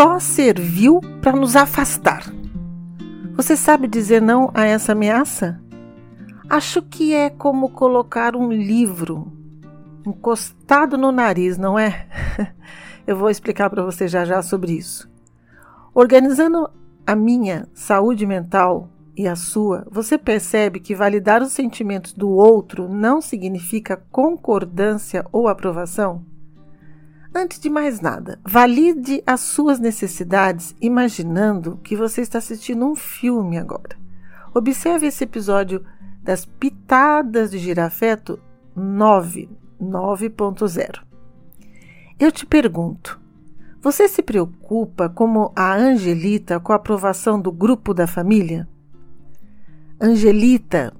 só serviu para nos afastar. Você sabe dizer não a essa ameaça? Acho que é como colocar um livro encostado no nariz, não é? Eu vou explicar para você já já sobre isso. Organizando a minha saúde mental e a sua, você percebe que validar os sentimentos do outro não significa concordância ou aprovação? Antes de mais nada, valide as suas necessidades imaginando que você está assistindo um filme agora. Observe esse episódio das Pitadas de Girafeto 9, 9.0. Eu te pergunto: você se preocupa como a Angelita com a aprovação do grupo da família? Angelita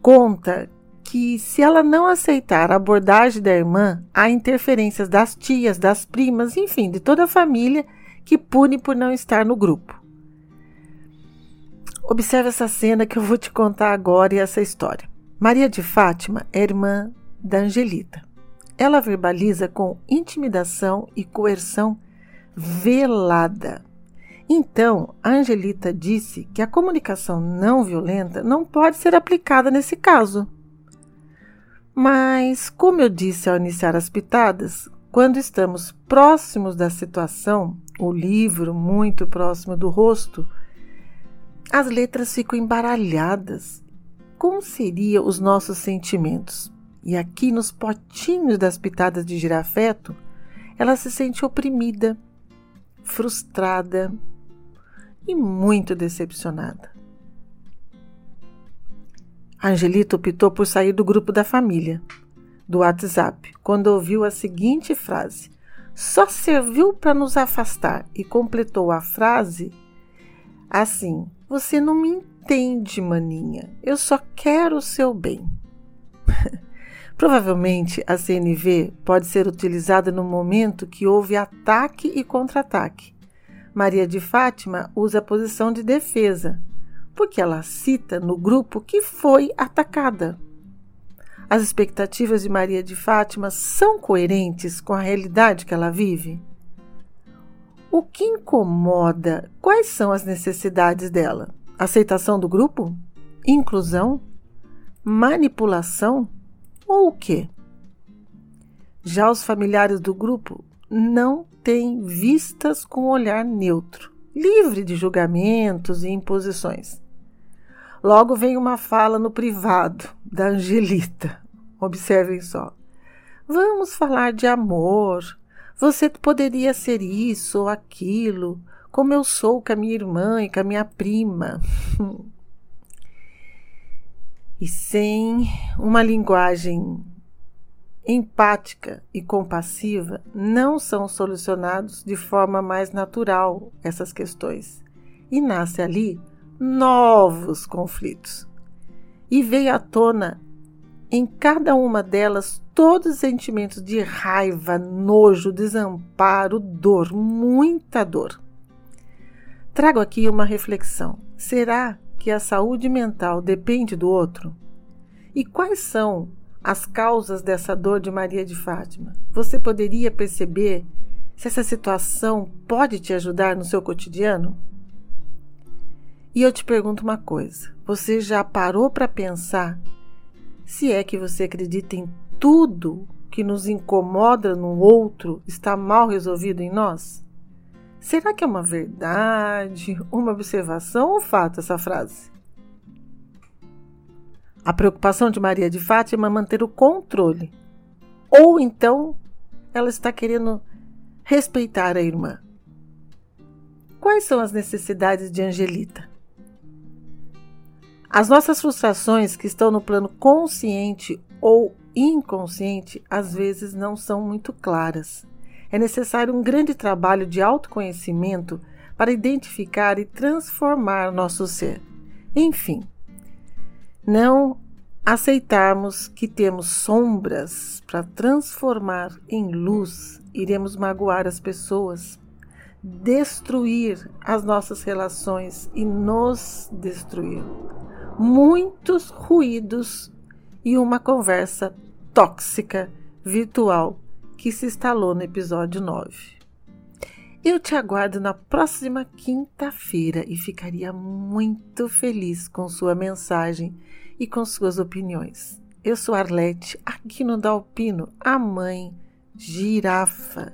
conta que se ela não aceitar a abordagem da irmã, há interferências das tias, das primas, enfim, de toda a família que pune por não estar no grupo. Observe essa cena que eu vou te contar agora e essa história. Maria de Fátima é irmã da Angelita. Ela verbaliza com intimidação e coerção velada. Então, a Angelita disse que a comunicação não violenta não pode ser aplicada nesse caso. Mas, como eu disse ao iniciar as pitadas, quando estamos próximos da situação, o livro muito próximo do rosto, as letras ficam embaralhadas. Como seriam os nossos sentimentos? E aqui nos potinhos das pitadas de girafeto, ela se sente oprimida, frustrada e muito decepcionada. Angelita optou por sair do grupo da família, do WhatsApp, quando ouviu a seguinte frase: Só serviu para nos afastar, e completou a frase assim: Você não me entende, maninha, eu só quero o seu bem. Provavelmente a CNV pode ser utilizada no momento que houve ataque e contra-ataque. Maria de Fátima usa a posição de defesa, porque ela cita no grupo que foi atacada. As expectativas de Maria de Fátima são coerentes com a realidade que ela vive? O que incomoda? Quais são as necessidades dela? Aceitação do grupo? Inclusão? Manipulação? ou o quê? Já os familiares do grupo não têm vistas com olhar neutro, livre de julgamentos e imposições. Logo vem uma fala no privado da Angelita. Observem só. Vamos falar de amor. Você poderia ser isso ou aquilo, como eu sou com a minha irmã e com a minha prima. e sem uma linguagem empática e compassiva, não são solucionados de forma mais natural essas questões. E nasce ali novos conflitos. E veio à tona em cada uma delas todos os sentimentos de raiva, nojo, desamparo, dor, muita dor. Trago aqui uma reflexão. Será que a saúde mental depende do outro? E quais são as causas dessa dor de Maria de Fátima? Você poderia perceber se essa situação pode te ajudar no seu cotidiano? E eu te pergunto uma coisa: você já parou para pensar se é que você acredita em tudo que nos incomoda no outro está mal resolvido em nós? Será que é uma verdade, uma observação ou fato essa frase? A preocupação de Maria de Fátima é manter o controle. Ou então ela está querendo respeitar a irmã. Quais são as necessidades de Angelita? As nossas frustrações que estão no plano consciente ou inconsciente às vezes não são muito claras é necessário um grande trabalho de autoconhecimento para identificar e transformar nosso ser. Enfim, não aceitarmos que temos sombras para transformar em luz, iremos magoar as pessoas, destruir as nossas relações e nos destruir. Muitos ruídos e uma conversa tóxica virtual que se instalou no episódio 9. Eu te aguardo na próxima quinta-feira e ficaria muito feliz com sua mensagem e com suas opiniões. Eu sou Arlete, aqui no Dalpino, a mãe girafa.